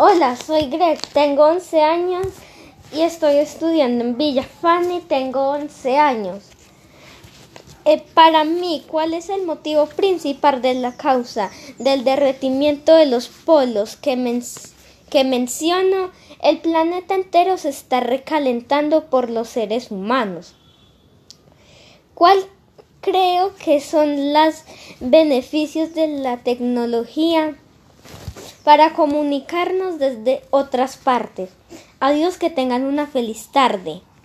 Hola, soy Greg, tengo 11 años y estoy estudiando en Villa Fanny, tengo 11 años. Eh, para mí, ¿cuál es el motivo principal de la causa del derretimiento de los polos que, que menciono? El planeta entero se está recalentando por los seres humanos. ¿Cuál creo que son los beneficios de la tecnología? Para comunicarnos desde otras partes. Adiós, que tengan una feliz tarde.